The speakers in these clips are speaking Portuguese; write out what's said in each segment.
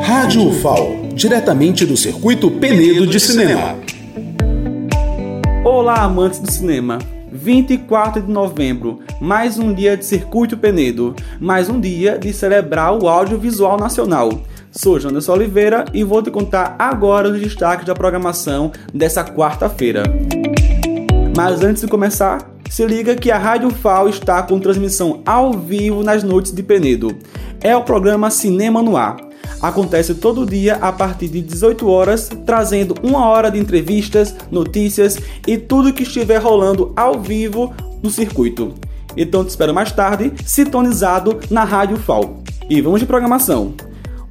Rádio UFAO, diretamente do circuito Penedo de Cinema. Olá, amantes do cinema. 24 de novembro, mais um dia de Circuito Penedo, mais um dia de celebrar o audiovisual nacional. Sou Janderson Oliveira e vou te contar agora os destaques da programação dessa quarta-feira. Mas antes de começar, se liga que a Rádio FAO está com transmissão ao vivo nas noites de Penedo. É o programa Cinema no Ar acontece todo dia a partir de 18 horas, trazendo uma hora de entrevistas, notícias e tudo que estiver rolando ao vivo no circuito. Então te espero mais tarde, sintonizado na Rádio FAO. E vamos de programação.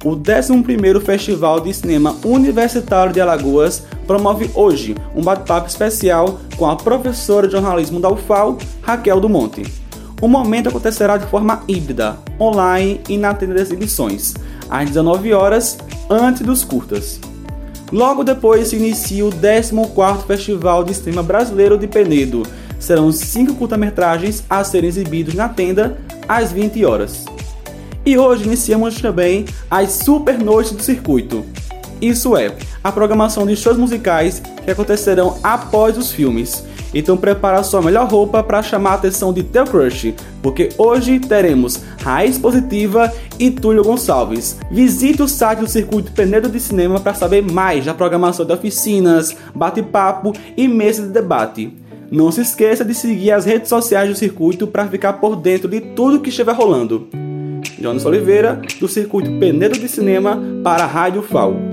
O 11º Festival de Cinema Universitário de Alagoas promove hoje um bate-papo especial com a professora de jornalismo da UFAL, Raquel do Monte. O momento acontecerá de forma híbrida, online e na tenda de exibições às 19 horas, antes dos curtas. Logo depois se inicia o 14º Festival de Cinema Brasileiro de Penedo. Serão cinco curta-metragens a serem exibidos na tenda às 20 horas. E hoje iniciamos também as Super Noites do Circuito. Isso é, a programação de shows musicais que acontecerão após os filmes então prepara sua melhor roupa para chamar a atenção de teu crush, porque hoje teremos Raiz Positiva e Túlio Gonçalves. Visite o site do Circuito Penedo de Cinema para saber mais da programação de oficinas, bate-papo e mesa de debate. Não se esqueça de seguir as redes sociais do circuito para ficar por dentro de tudo que estiver rolando. Jonas Oliveira, do Circuito Penedo de Cinema, para a Rádio FAO.